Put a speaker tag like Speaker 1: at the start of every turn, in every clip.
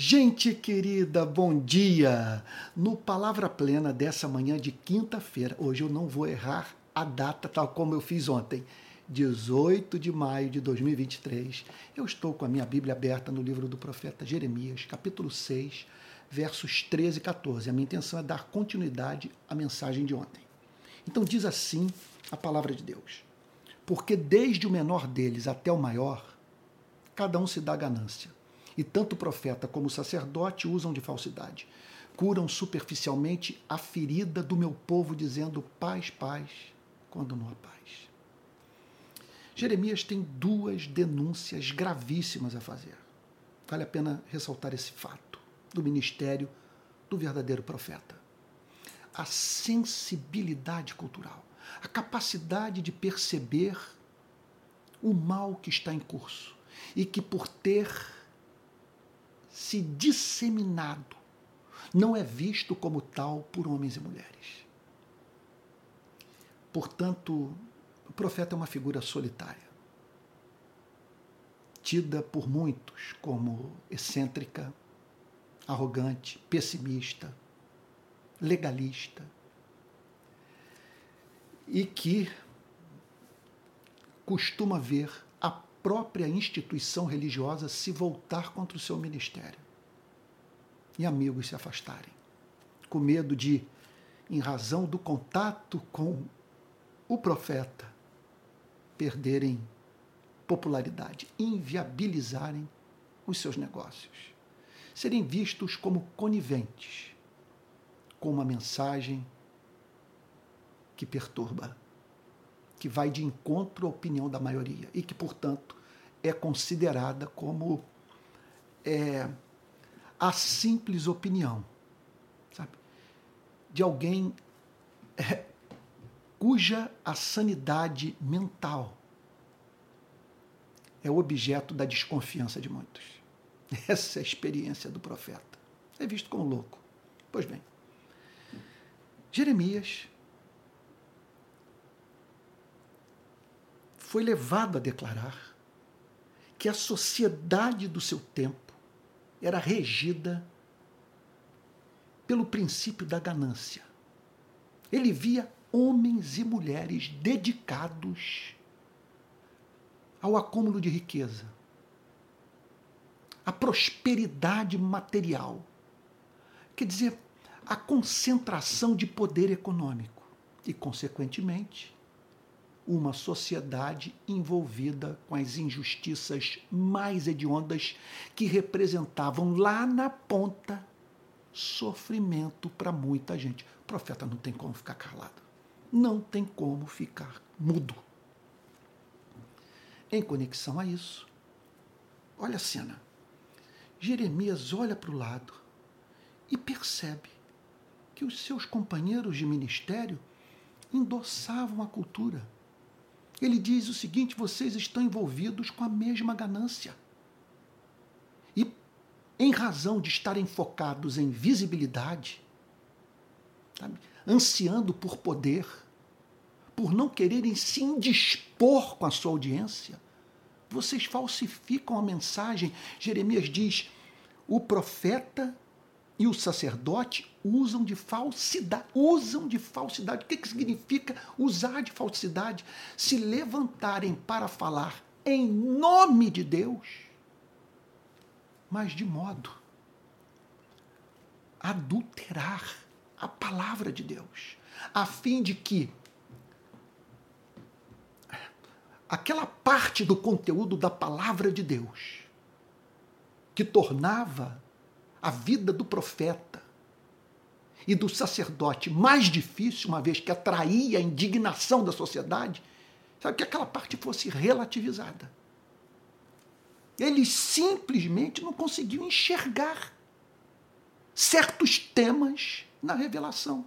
Speaker 1: Gente querida, bom dia! No Palavra Plena dessa manhã de quinta-feira, hoje eu não vou errar a data tal como eu fiz ontem, 18 de maio de 2023. Eu estou com a minha Bíblia aberta no livro do profeta Jeremias, capítulo 6, versos 13 e 14. A minha intenção é dar continuidade à mensagem de ontem. Então diz assim a palavra de Deus: Porque desde o menor deles até o maior, cada um se dá ganância e tanto o profeta como o sacerdote usam de falsidade. Curam superficialmente a ferida do meu povo, dizendo paz, paz, quando não há paz. Jeremias tem duas denúncias gravíssimas a fazer. Vale a pena ressaltar esse fato do ministério do verdadeiro profeta. A sensibilidade cultural, a capacidade de perceber o mal que está em curso e que, por ter se disseminado, não é visto como tal por homens e mulheres. Portanto, o profeta é uma figura solitária, tida por muitos como excêntrica, arrogante, pessimista, legalista, e que costuma ver própria instituição religiosa se voltar contra o seu ministério e amigos se afastarem, com medo de, em razão do contato com o profeta, perderem popularidade, inviabilizarem os seus negócios, serem vistos como coniventes com uma mensagem que perturba, que vai de encontro à opinião da maioria e que, portanto, é considerada como é, a simples opinião, sabe? De alguém é, cuja a sanidade mental é objeto da desconfiança de muitos. Essa é a experiência do profeta. É visto como louco. Pois bem, Jeremias foi levado a declarar que a sociedade do seu tempo era regida pelo princípio da ganância. Ele via homens e mulheres dedicados ao acúmulo de riqueza, à prosperidade material, quer dizer, à concentração de poder econômico e, consequentemente, uma sociedade envolvida com as injustiças mais hediondas que representavam lá na ponta sofrimento para muita gente. O profeta não tem como ficar calado. Não tem como ficar mudo. Em conexão a isso, olha a cena. Jeremias olha para o lado e percebe que os seus companheiros de ministério endossavam a cultura ele diz o seguinte: vocês estão envolvidos com a mesma ganância. E, em razão de estarem focados em visibilidade, sabe, ansiando por poder, por não quererem se indispor com a sua audiência, vocês falsificam a mensagem. Jeremias diz: o profeta e o sacerdote usam de falsidade. Usam de falsidade. O que, que significa usar de falsidade? Se levantarem para falar em nome de Deus, mas de modo adulterar a palavra de Deus, a fim de que aquela parte do conteúdo da palavra de Deus que tornava a vida do profeta e do sacerdote mais difícil, uma vez que atraía a indignação da sociedade, sabe, que aquela parte fosse relativizada. Eles simplesmente não conseguiam enxergar certos temas na revelação.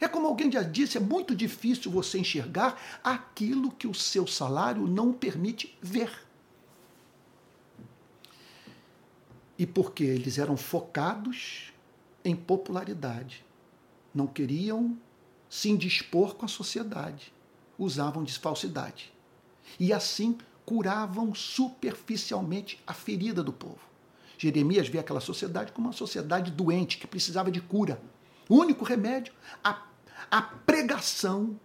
Speaker 1: É como alguém já disse, é muito difícil você enxergar aquilo que o seu salário não permite ver. E porque eles eram focados em popularidade. Não queriam se indispor com a sociedade. Usavam de falsidade. E assim curavam superficialmente a ferida do povo. Jeremias vê aquela sociedade como uma sociedade doente, que precisava de cura. O único remédio, a, a pregação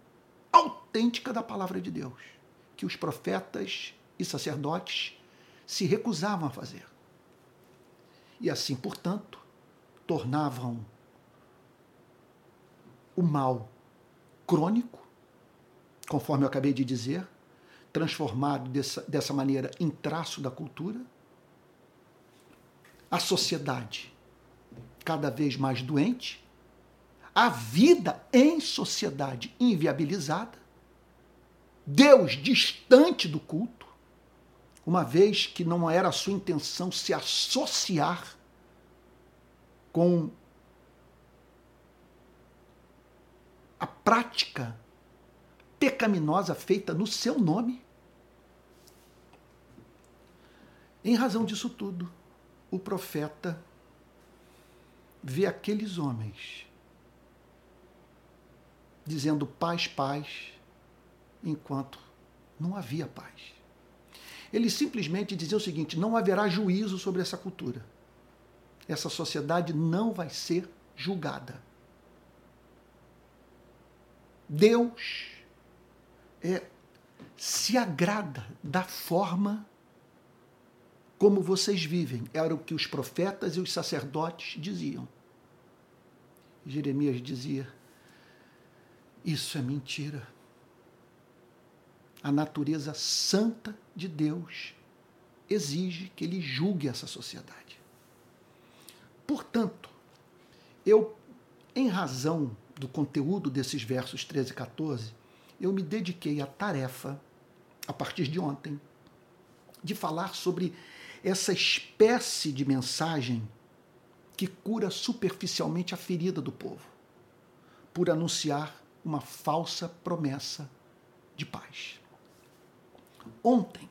Speaker 1: autêntica da palavra de Deus, que os profetas e sacerdotes se recusavam a fazer. E assim, portanto, tornavam o mal crônico, conforme eu acabei de dizer, transformado dessa, dessa maneira em traço da cultura, a sociedade cada vez mais doente, a vida em sociedade inviabilizada, Deus distante do culto, uma vez que não era a sua intenção se associar com a prática pecaminosa feita no seu nome. Em razão disso tudo, o profeta vê aqueles homens dizendo paz, paz, enquanto não havia paz. Ele simplesmente dizia o seguinte: não haverá juízo sobre essa cultura. Essa sociedade não vai ser julgada. Deus é, se agrada da forma como vocês vivem. Era o que os profetas e os sacerdotes diziam. Jeremias dizia: Isso é mentira. A natureza santa de Deus exige que ele julgue essa sociedade. Portanto, eu, em razão do conteúdo desses versos 13 e 14, eu me dediquei à tarefa, a partir de ontem, de falar sobre essa espécie de mensagem que cura superficialmente a ferida do povo, por anunciar uma falsa promessa de paz. Ontem,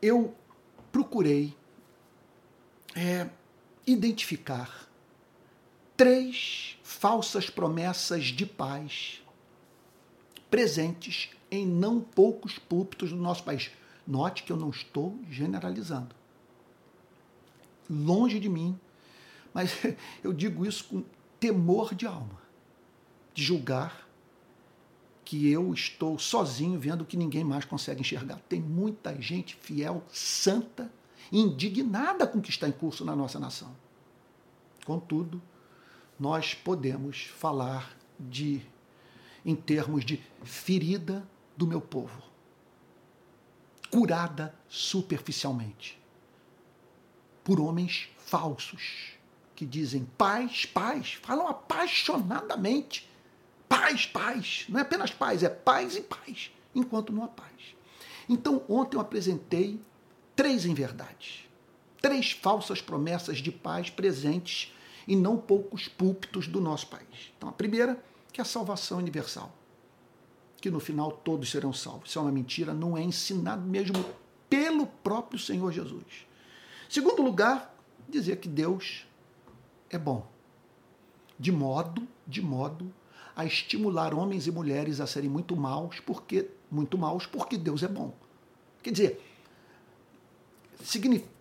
Speaker 1: eu procurei é, identificar três falsas promessas de paz presentes em não poucos púlpitos do nosso país. Note que eu não estou generalizando. Longe de mim, mas eu digo isso com temor de alma, de julgar que eu estou sozinho vendo que ninguém mais consegue enxergar. Tem muita gente fiel, santa, indignada com o que está em curso na nossa nação. Contudo, nós podemos falar de em termos de ferida do meu povo, curada superficialmente por homens falsos que dizem paz, paz, falam apaixonadamente. Paz, paz. Não é apenas paz, é paz e paz, enquanto não há paz. Então, ontem eu apresentei três inverdades, três falsas promessas de paz presentes em não poucos púlpitos do nosso país. Então, a primeira que é a salvação universal. Que no final todos serão salvos. Isso é uma mentira, não é ensinado mesmo pelo próprio Senhor Jesus. Segundo lugar, dizer que Deus é bom. De modo, de modo a estimular homens e mulheres a serem muito maus, porque muito maus, porque Deus é bom. Quer dizer,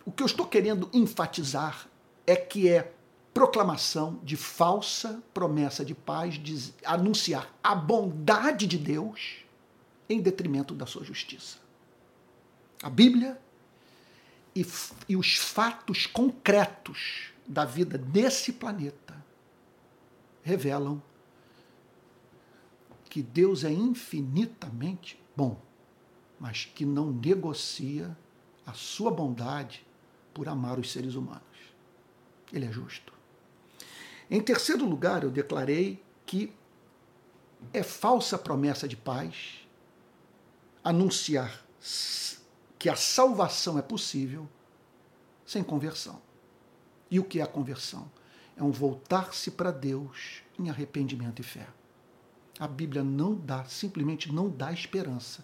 Speaker 1: o que eu estou querendo enfatizar é que é proclamação de falsa promessa de paz, de anunciar a bondade de Deus em detrimento da sua justiça. A Bíblia e, e os fatos concretos da vida desse planeta revelam que Deus é infinitamente bom, mas que não negocia a sua bondade por amar os seres humanos. Ele é justo. Em terceiro lugar, eu declarei que é falsa promessa de paz anunciar que a salvação é possível sem conversão. E o que é a conversão? É um voltar-se para Deus em arrependimento e fé. A Bíblia não dá, simplesmente não dá esperança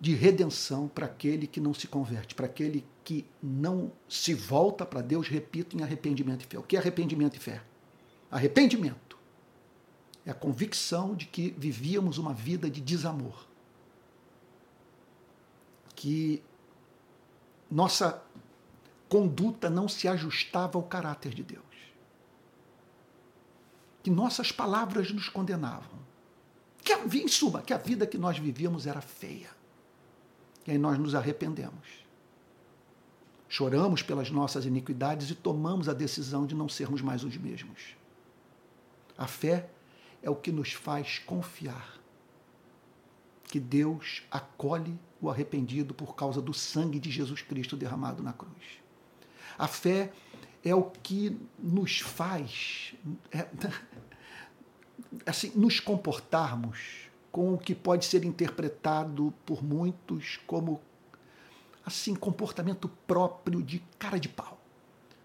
Speaker 1: de redenção para aquele que não se converte, para aquele que não se volta para Deus, repito, em arrependimento e fé. O que é arrependimento e fé? Arrependimento é a convicção de que vivíamos uma vida de desamor. Que nossa conduta não se ajustava ao caráter de Deus. Que nossas palavras nos condenavam. Que, em suma, que a vida que nós vivíamos era feia. E aí nós nos arrependemos. Choramos pelas nossas iniquidades e tomamos a decisão de não sermos mais os mesmos. A fé é o que nos faz confiar que Deus acolhe o arrependido por causa do sangue de Jesus Cristo derramado na cruz. A fé é o que nos faz é, assim, nos comportarmos com o que pode ser interpretado por muitos como assim comportamento próprio de cara de pau.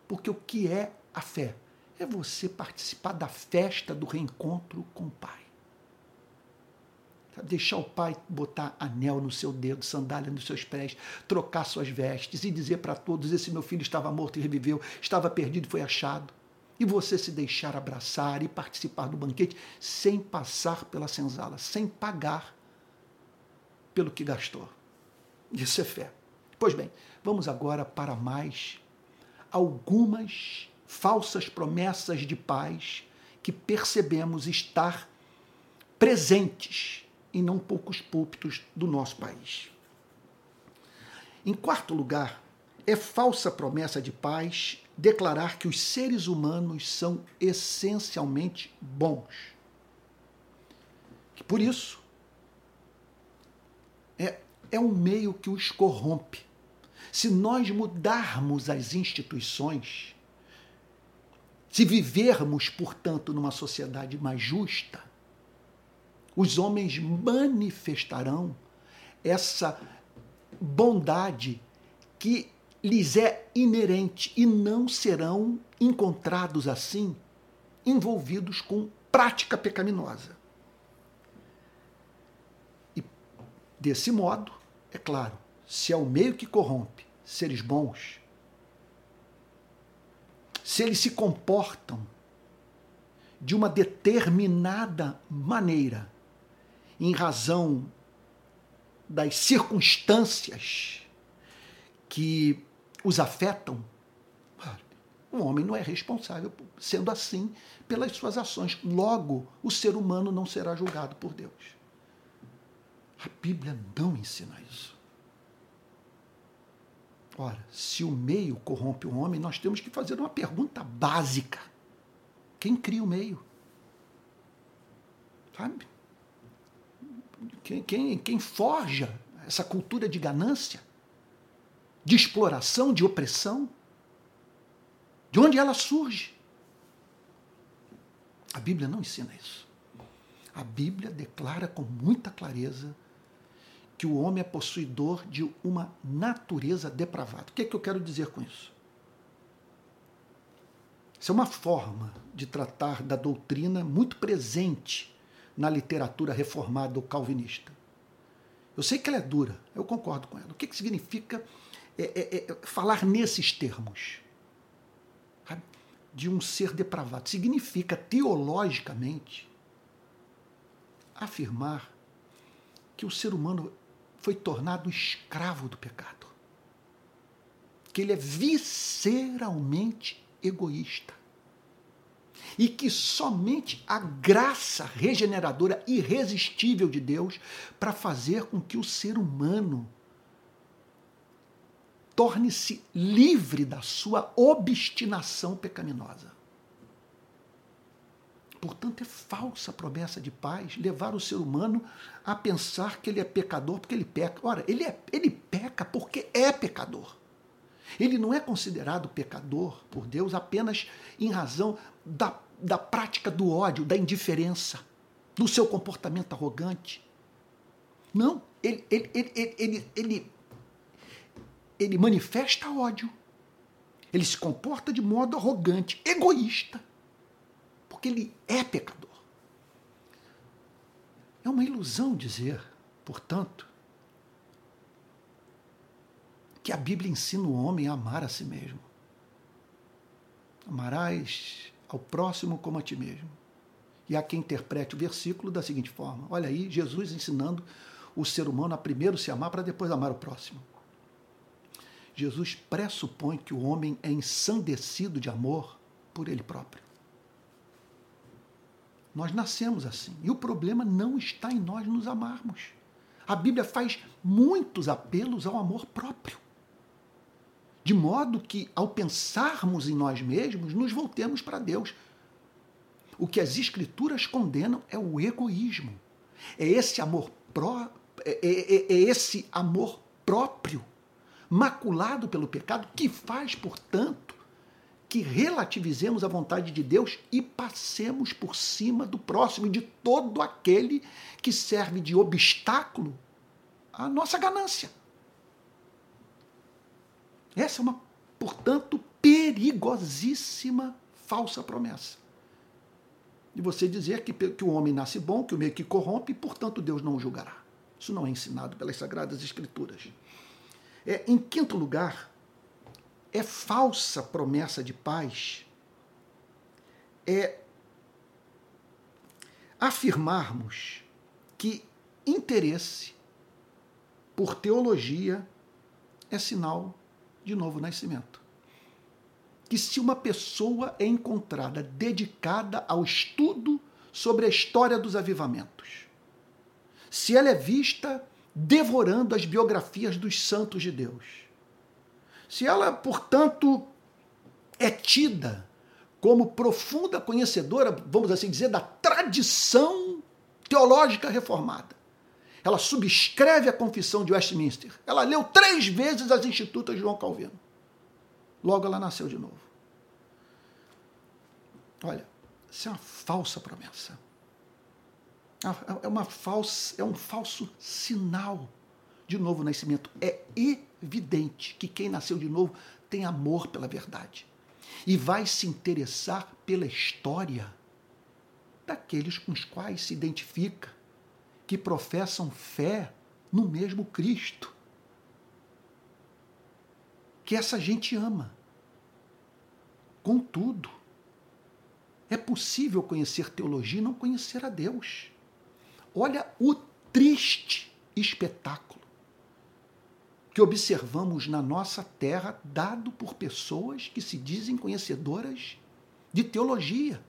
Speaker 1: Porque o que é a fé? É você participar da festa do reencontro com o Pai. Deixar o pai botar anel no seu dedo, sandália nos seus pés, trocar suas vestes e dizer para todos: esse meu filho estava morto e reviveu, estava perdido e foi achado. E você se deixar abraçar e participar do banquete sem passar pela senzala, sem pagar pelo que gastou. Isso é fé. Pois bem, vamos agora para mais algumas falsas promessas de paz que percebemos estar presentes em não poucos púlpitos do nosso país. Em quarto lugar, é falsa promessa de paz declarar que os seres humanos são essencialmente bons. Por isso é, é um meio que os corrompe. Se nós mudarmos as instituições, se vivermos, portanto, numa sociedade mais justa, os homens manifestarão essa bondade que lhes é inerente e não serão encontrados assim envolvidos com prática pecaminosa. E desse modo, é claro, se é o meio que corrompe seres bons, se eles se comportam de uma determinada maneira, em razão das circunstâncias que os afetam, o homem não é responsável, sendo assim, pelas suas ações. Logo, o ser humano não será julgado por Deus. A Bíblia não ensina isso. Ora, se o meio corrompe o homem, nós temos que fazer uma pergunta básica: quem cria o meio? Sabe? Quem, quem, quem forja essa cultura de ganância, de exploração, de opressão? De onde ela surge? A Bíblia não ensina isso. A Bíblia declara com muita clareza que o homem é possuidor de uma natureza depravada. O que é que eu quero dizer com isso? Isso é uma forma de tratar da doutrina muito presente na literatura reformada ou calvinista. Eu sei que ela é dura, eu concordo com ela. O que, que significa é, é, é, falar nesses termos? De um ser depravado. Significa, teologicamente, afirmar que o ser humano foi tornado escravo do pecado. Que ele é visceralmente egoísta e que somente a graça regeneradora irresistível de Deus para fazer com que o ser humano torne-se livre da sua obstinação pecaminosa. Portanto, é falsa a promessa de paz levar o ser humano a pensar que ele é pecador porque ele peca. Ora, ele, é, ele peca porque é pecador. Ele não é considerado pecador por Deus apenas em razão da da prática do ódio, da indiferença, do seu comportamento arrogante. Não, ele, ele, ele, ele, ele, ele manifesta ódio. Ele se comporta de modo arrogante, egoísta, porque ele é pecador. É uma ilusão dizer, portanto, que a Bíblia ensina o homem a amar a si mesmo. Amarás ao próximo como a ti mesmo. E há quem interprete o versículo da seguinte forma: olha aí, Jesus ensinando o ser humano a primeiro se amar para depois amar o próximo. Jesus pressupõe que o homem é ensandecido de amor por ele próprio. Nós nascemos assim. E o problema não está em nós nos amarmos. A Bíblia faz muitos apelos ao amor próprio. De modo que, ao pensarmos em nós mesmos, nos voltemos para Deus. O que as Escrituras condenam é o egoísmo. É esse amor pró é, é, é, é esse amor próprio, maculado pelo pecado, que faz, portanto, que relativizemos a vontade de Deus e passemos por cima do próximo e de todo aquele que serve de obstáculo à nossa ganância. Essa é uma, portanto, perigosíssima falsa promessa. E você dizer que, que o homem nasce bom, que o meio que corrompe, e, portanto, Deus não o julgará. Isso não é ensinado pelas Sagradas Escrituras. É, em quinto lugar, é falsa promessa de paz é afirmarmos que interesse por teologia é sinal de novo nascimento. Que se uma pessoa é encontrada dedicada ao estudo sobre a história dos avivamentos, se ela é vista devorando as biografias dos santos de Deus, se ela, portanto, é tida como profunda conhecedora, vamos assim dizer, da tradição teológica reformada. Ela subscreve a confissão de Westminster. Ela leu três vezes as Institutas de João Calvino. Logo ela nasceu de novo. Olha, isso é uma falsa promessa. É, uma falsa, é um falso sinal de novo nascimento. É evidente que quem nasceu de novo tem amor pela verdade e vai se interessar pela história daqueles com os quais se identifica, que professam fé no mesmo Cristo. Que essa gente ama. Contudo, é possível conhecer teologia e não conhecer a Deus. Olha o triste espetáculo que observamos na nossa terra, dado por pessoas que se dizem conhecedoras de teologia,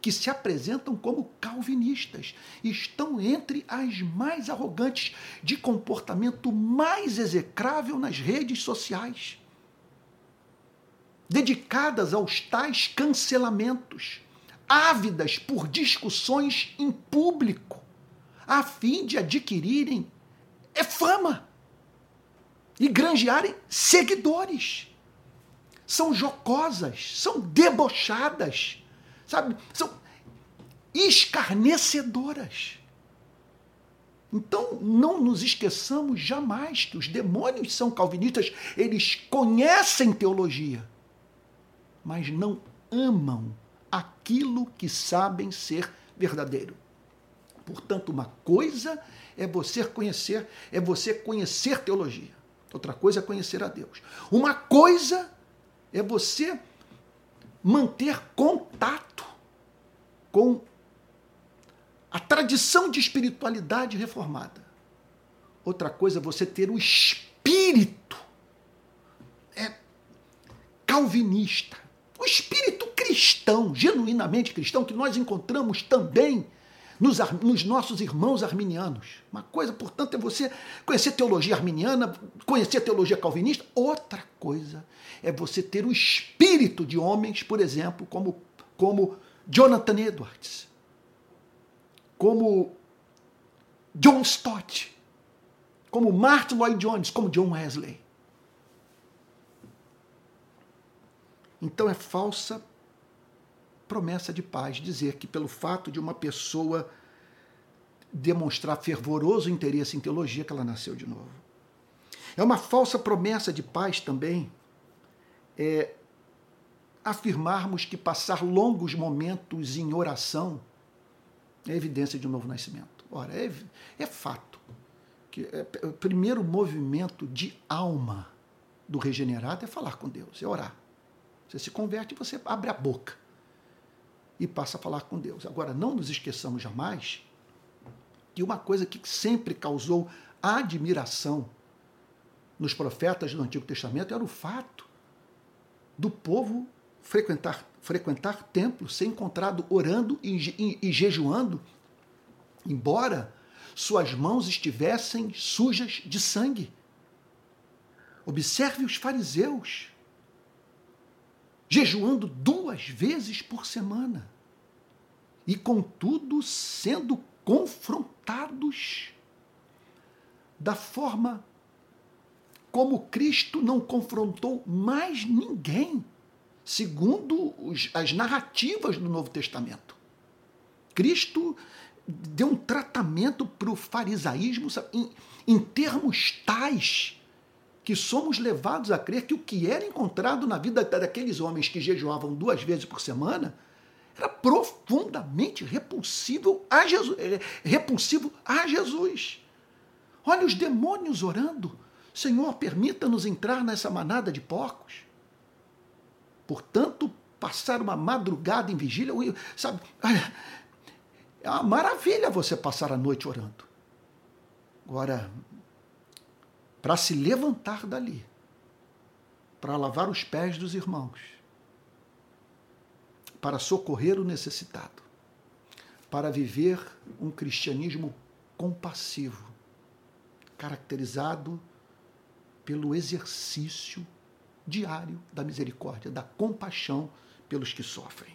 Speaker 1: que se apresentam como calvinistas, estão entre as mais arrogantes, de comportamento mais execrável nas redes sociais, dedicadas aos tais cancelamentos, ávidas por discussões em público, a fim de adquirirem é fama e granjearem seguidores. São jocosas, são debochadas, sabe? São escarnecedoras. Então, não nos esqueçamos jamais que os demônios são calvinistas, eles conhecem teologia, mas não amam aquilo que sabem ser verdadeiro. Portanto, uma coisa é você conhecer, é você conhecer teologia. Outra coisa é conhecer a Deus. Uma coisa é você manter contato com a tradição de espiritualidade reformada. Outra coisa é você ter o espírito é, calvinista, o espírito cristão, genuinamente cristão, que nós encontramos também nos, nos, nossos irmãos arminianos. Uma coisa, portanto, é você conhecer teologia arminiana, conhecer teologia calvinista. Outra coisa é você ter o espírito de homens, por exemplo, como, como Jonathan Edwards, como John Stott, como Martin Lloyd Jones, como John Wesley. Então é falsa promessa de paz, dizer que pelo fato de uma pessoa demonstrar fervoroso interesse em teologia que ela nasceu de novo. É uma falsa promessa de paz também é, afirmarmos que passar longos momentos em oração é evidência de um novo nascimento. Ora, é, é fato que é, o primeiro movimento de alma do regenerado é falar com Deus, é orar. Você se converte e você abre a boca e passa a falar com Deus. Agora, não nos esqueçamos jamais que uma coisa que sempre causou admiração nos profetas do Antigo Testamento era o fato do povo frequentar, frequentar templos, ser encontrado orando e, e, e jejuando, embora suas mãos estivessem sujas de sangue. Observe os fariseus jejuando duas vezes por semana e, contudo, sendo confrontados da forma como Cristo não confrontou mais ninguém, segundo os, as narrativas do Novo Testamento. Cristo deu um tratamento para o farisaísmo em, em termos tais que somos levados a crer que o que era encontrado na vida daqueles homens que jejuavam duas vezes por semana era profundamente repulsivo a Jesus. Eh, repulsivo a Jesus. Olha os demônios orando. Senhor, permita-nos entrar nessa manada de porcos. Portanto, passar uma madrugada em vigília, sabe? É uma maravilha você passar a noite orando. Agora, para se levantar dali, para lavar os pés dos irmãos, para socorrer o necessitado, para viver um cristianismo compassivo, caracterizado pelo exercício diário da misericórdia, da compaixão pelos que sofrem.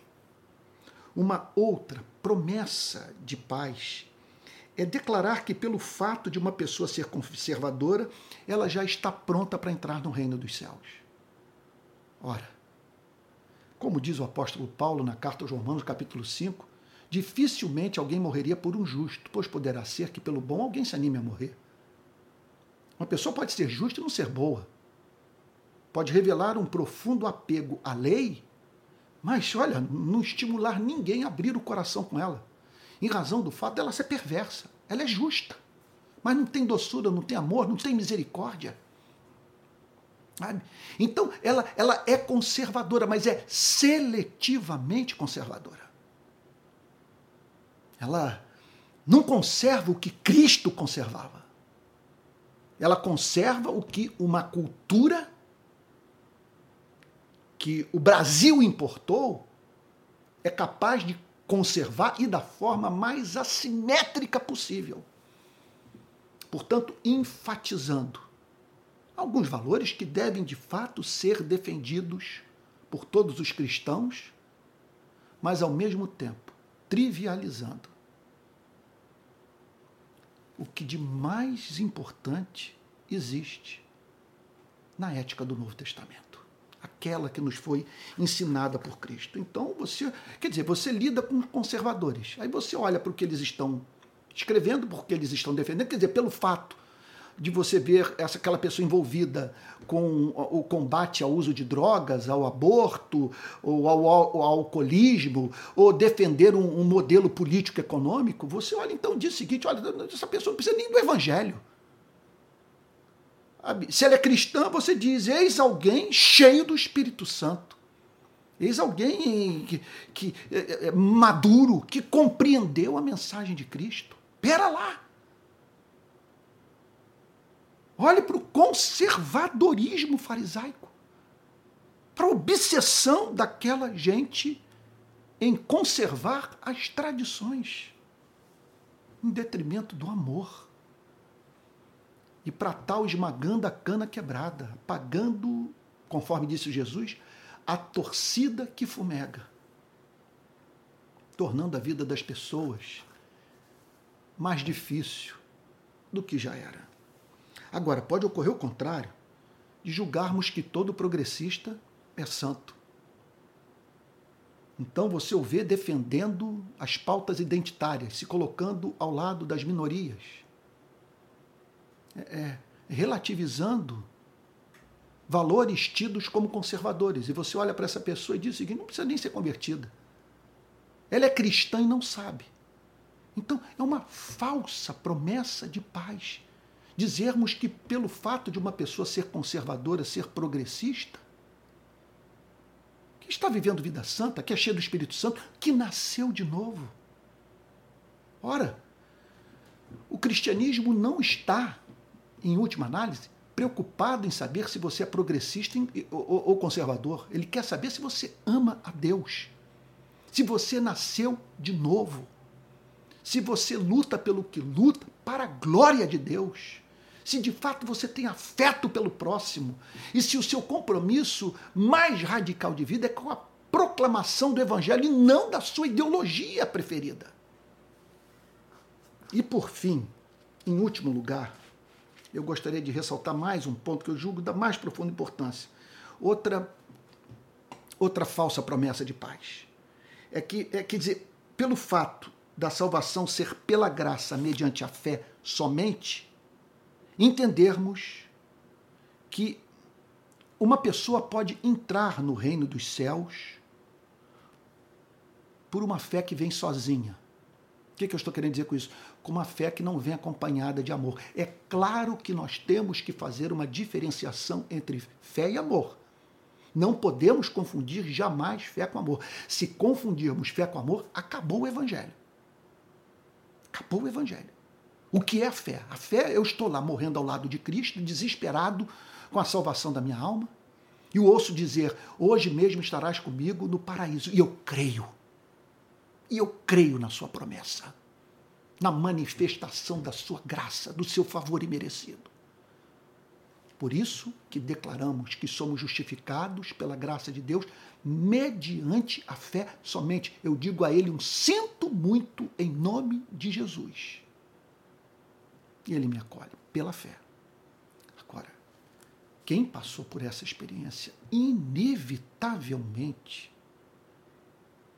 Speaker 1: Uma outra promessa de paz é declarar que, pelo fato de uma pessoa ser conservadora, ela já está pronta para entrar no reino dos céus. Ora, como diz o apóstolo Paulo na carta aos Romanos, capítulo 5, dificilmente alguém morreria por um justo, pois poderá ser que pelo bom alguém se anime a morrer. Uma pessoa pode ser justa e não ser boa. Pode revelar um profundo apego à lei mas, olha, não estimular ninguém a abrir o coração com ela, em razão do fato dela ser perversa. Ela é justa, mas não tem doçura, não tem amor, não tem misericórdia. Então, ela, ela é conservadora, mas é seletivamente conservadora. Ela não conserva o que Cristo conservava. Ela conserva o que uma cultura que o Brasil importou é capaz de conservar e da forma mais assimétrica possível. Portanto, enfatizando alguns valores que devem de fato ser defendidos por todos os cristãos, mas ao mesmo tempo trivializando o que de mais importante existe na ética do Novo Testamento aquela que nos foi ensinada por Cristo. Então você, quer dizer, você lida com conservadores. Aí você olha para o que eles estão escrevendo, porque eles estão defendendo, quer dizer, pelo fato de você ver essa, aquela pessoa envolvida com o combate ao uso de drogas, ao aborto, ou ao, ao, ao alcoolismo, ou defender um, um modelo político-econômico, você olha então diz o seguinte: olha, essa pessoa não precisa nem do evangelho. Se ela é cristã, você diz: eis alguém cheio do Espírito Santo. Eis alguém que, que é, é, maduro, que compreendeu a mensagem de Cristo. Pera lá. Olhe para o conservadorismo farisaico, para a obsessão daquela gente em conservar as tradições, em detrimento do amor e para tal esmagando a cana quebrada, apagando, conforme disse Jesus, a torcida que fumega, tornando a vida das pessoas mais difícil do que já era. Agora, pode ocorrer o contrário, de julgarmos que todo progressista é santo. Então você o vê defendendo as pautas identitárias, se colocando ao lado das minorias é, é, relativizando valores tidos como conservadores. E você olha para essa pessoa e diz o seguinte: não precisa nem ser convertida. Ela é cristã e não sabe. Então, é uma falsa promessa de paz. Dizermos que, pelo fato de uma pessoa ser conservadora, ser progressista, que está vivendo vida santa, que é cheia do Espírito Santo, que nasceu de novo. Ora, o cristianismo não está em última análise, preocupado em saber se você é progressista ou conservador. Ele quer saber se você ama a Deus. Se você nasceu de novo. Se você luta pelo que luta para a glória de Deus. Se de fato você tem afeto pelo próximo. E se o seu compromisso mais radical de vida é com a proclamação do Evangelho e não da sua ideologia preferida. E por fim, em último lugar, eu gostaria de ressaltar mais um ponto que eu julgo da mais profunda importância. Outra, outra falsa promessa de paz. É que, é, quer dizer, pelo fato da salvação ser pela graça mediante a fé somente, entendermos que uma pessoa pode entrar no reino dos céus por uma fé que vem sozinha. O que, que eu estou querendo dizer com isso? Com uma fé que não vem acompanhada de amor. É claro que nós temos que fazer uma diferenciação entre fé e amor. Não podemos confundir jamais fé com amor. Se confundirmos fé com amor, acabou o evangelho. Acabou o evangelho. O que é a fé? A fé, eu estou lá morrendo ao lado de Cristo, desesperado com a salvação da minha alma, e o ouço dizer: Hoje mesmo estarás comigo no paraíso. E eu creio. E eu creio na sua promessa, na manifestação da sua graça, do seu favor imerecido. Por isso que declaramos que somos justificados pela graça de Deus mediante a fé somente. Eu digo a ele um sinto muito em nome de Jesus. E ele me acolhe pela fé. Agora, quem passou por essa experiência, inevitavelmente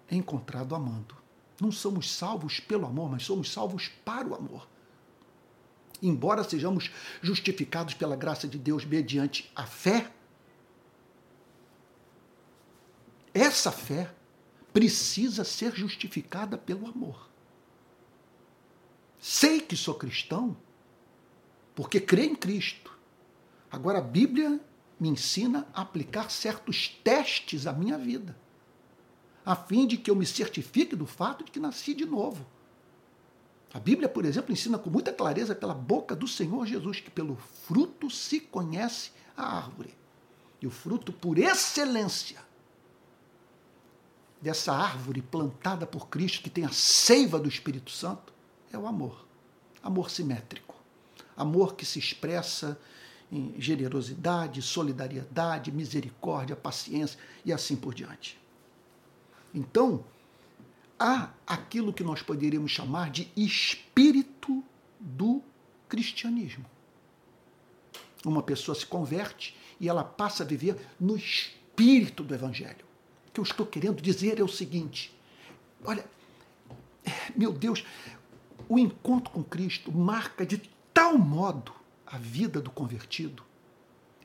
Speaker 1: é encontrado amando. Não somos salvos pelo amor, mas somos salvos para o amor. Embora sejamos justificados pela graça de Deus mediante a fé, essa fé precisa ser justificada pelo amor. Sei que sou cristão porque creio em Cristo. Agora a Bíblia me ensina a aplicar certos testes à minha vida a fim de que eu me certifique do fato de que nasci de novo. A Bíblia, por exemplo, ensina com muita clareza pela boca do Senhor Jesus que pelo fruto se conhece a árvore. E o fruto por excelência dessa árvore plantada por Cristo, que tem a seiva do Espírito Santo, é o amor. Amor simétrico. Amor que se expressa em generosidade, solidariedade, misericórdia, paciência e assim por diante. Então, há aquilo que nós poderíamos chamar de espírito do cristianismo. Uma pessoa se converte e ela passa a viver no espírito do evangelho. O que eu estou querendo dizer é o seguinte: olha, meu Deus, o encontro com Cristo marca de tal modo a vida do convertido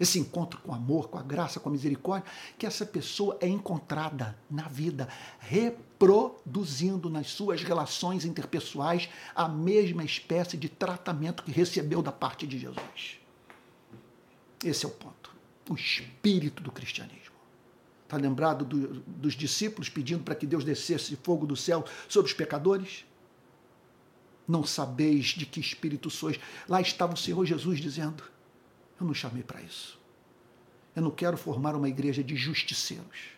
Speaker 1: esse encontro com amor, com a graça, com a misericórdia, que essa pessoa é encontrada na vida, reproduzindo nas suas relações interpessoais a mesma espécie de tratamento que recebeu da parte de Jesus. Esse é o ponto. O espírito do cristianismo. Está lembrado do, dos discípulos pedindo para que Deus descesse fogo do céu sobre os pecadores? Não sabeis de que espírito sois. Lá estava o Senhor Jesus dizendo: eu não chamei para isso. Eu não quero formar uma igreja de justiceiros,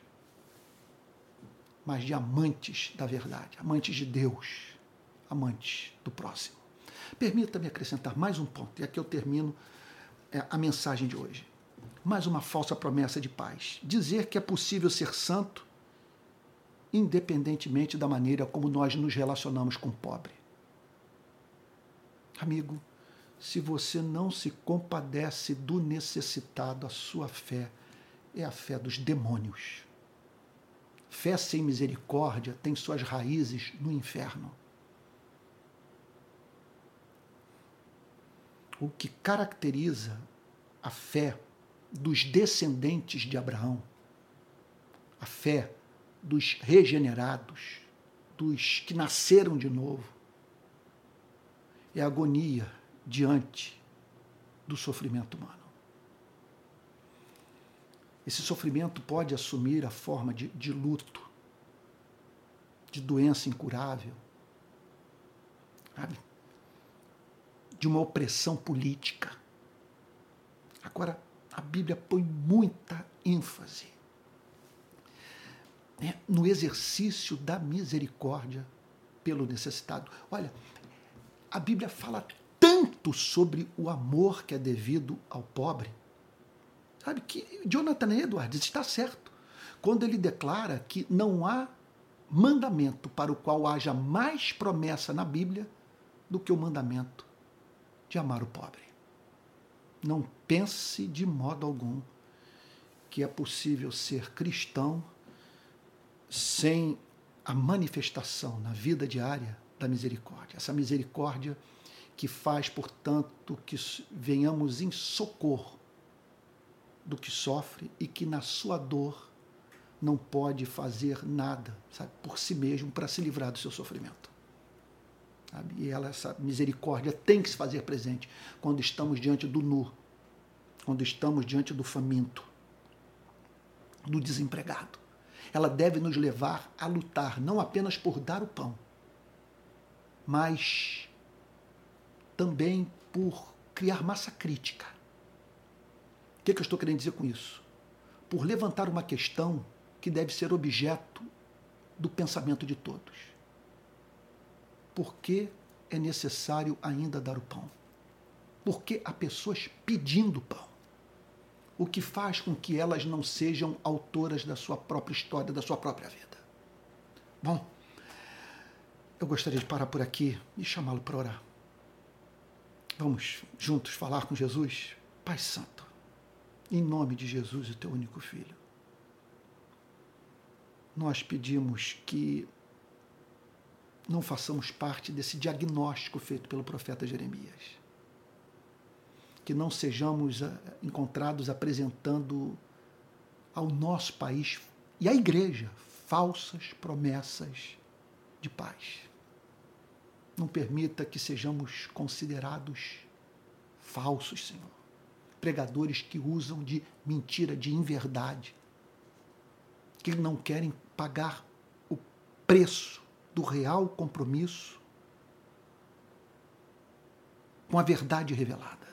Speaker 1: mas de amantes da verdade, amantes de Deus, amantes do próximo. Permita-me acrescentar mais um ponto, e aqui eu termino é, a mensagem de hoje. Mais uma falsa promessa de paz. Dizer que é possível ser santo independentemente da maneira como nós nos relacionamos com o pobre. Amigo, se você não se compadece do necessitado, a sua fé é a fé dos demônios. Fé sem misericórdia tem suas raízes no inferno. O que caracteriza a fé dos descendentes de Abraão, a fé dos regenerados, dos que nasceram de novo, é a agonia diante do sofrimento humano. Esse sofrimento pode assumir a forma de, de luto, de doença incurável, sabe? de uma opressão política, Agora, a Bíblia põe muita ênfase né, no exercício da misericórdia pelo necessitado. Olha, a Bíblia fala tanto sobre o amor que é devido ao pobre. Sabe que Jonathan Edwards está certo quando ele declara que não há mandamento para o qual haja mais promessa na Bíblia do que o mandamento de amar o pobre. Não pense de modo algum que é possível ser cristão sem a manifestação na vida diária da misericórdia. Essa misericórdia que faz, portanto, que venhamos em socorro do que sofre e que na sua dor não pode fazer nada sabe, por si mesmo para se livrar do seu sofrimento. Sabe? E ela, essa misericórdia tem que se fazer presente quando estamos diante do nu, quando estamos diante do faminto, do desempregado. Ela deve nos levar a lutar não apenas por dar o pão, mas também por criar massa crítica. O que, que eu estou querendo dizer com isso? Por levantar uma questão que deve ser objeto do pensamento de todos. Por que é necessário ainda dar o pão? Porque há pessoas pedindo pão. O que faz com que elas não sejam autoras da sua própria história, da sua própria vida. Bom, eu gostaria de parar por aqui e chamá-lo para orar. Vamos juntos falar com Jesus? Pai Santo, em nome de Jesus, o teu único filho nós pedimos que não façamos parte desse diagnóstico feito pelo profeta Jeremias. Que não sejamos eh, encontrados apresentando ao nosso país e à igreja falsas promessas de paz. Não permita que sejamos considerados falsos, Senhor. Pregadores que usam de mentira, de inverdade, que não querem pagar o preço do real compromisso com a verdade revelada.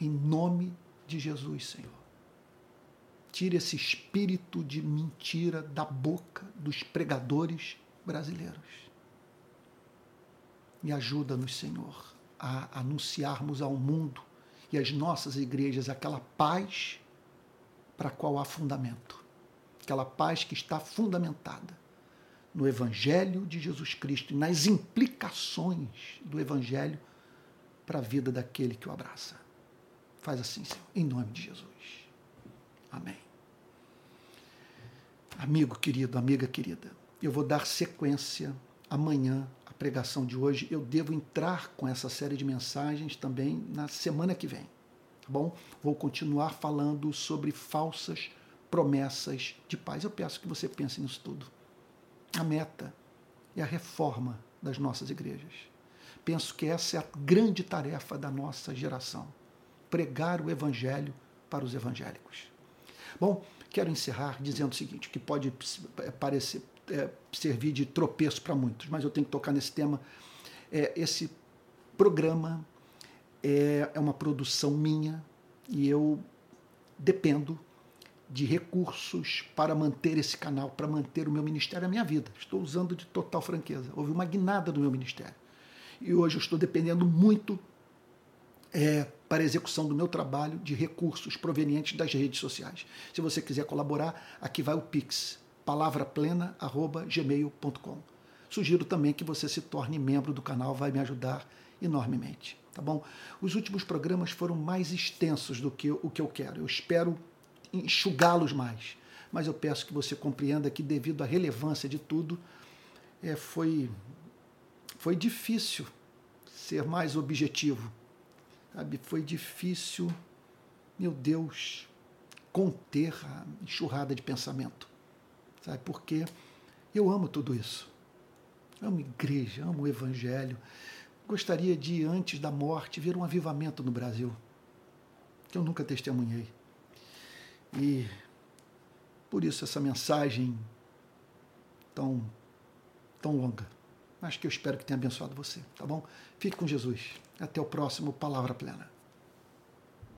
Speaker 1: Em nome de Jesus, Senhor. Tire esse espírito de mentira da boca dos pregadores brasileiros. E ajuda-nos, Senhor, a anunciarmos ao mundo e às nossas igrejas aquela paz para a qual há fundamento aquela paz que está fundamentada no Evangelho de Jesus Cristo e nas implicações do Evangelho para a vida daquele que o abraça. Faz assim, Senhor, em nome de Jesus. Amém. Amigo querido, amiga querida, eu vou dar sequência amanhã pregação de hoje. Eu devo entrar com essa série de mensagens também na semana que vem. Tá bom? Vou continuar falando sobre falsas promessas de paz. Eu peço que você pense nisso tudo. A meta é a reforma das nossas igrejas. Penso que essa é a grande tarefa da nossa geração: pregar o evangelho para os evangélicos. Bom, quero encerrar dizendo o seguinte, que pode parecer é, servir de tropeço para muitos, mas eu tenho que tocar nesse tema. É, esse programa é, é uma produção minha e eu dependo de recursos para manter esse canal, para manter o meu ministério, a minha vida. Estou usando de total franqueza. Houve uma guinada do meu ministério. E hoje eu estou dependendo muito é, para a execução do meu trabalho de recursos provenientes das redes sociais. Se você quiser colaborar, aqui vai o Pix, palavraplena.gmail.com. Sugiro também que você se torne membro do canal, vai me ajudar enormemente. Tá bom? Os últimos programas foram mais extensos do que o que eu quero. Eu espero enxugá-los mais. Mas eu peço que você compreenda que, devido à relevância de tudo, é, foi, foi difícil ser mais objetivo. Sabe? Foi difícil, meu Deus, conter a enxurrada de pensamento. Sabe? Porque eu amo tudo isso. Amo igreja, amo o evangelho. Gostaria de, antes da morte, ver um avivamento no Brasil, que eu nunca testemunhei. E por isso essa mensagem tão, tão longa. Mas que eu espero que tenha abençoado você, tá bom? Fique com Jesus. Até o próximo Palavra Plena.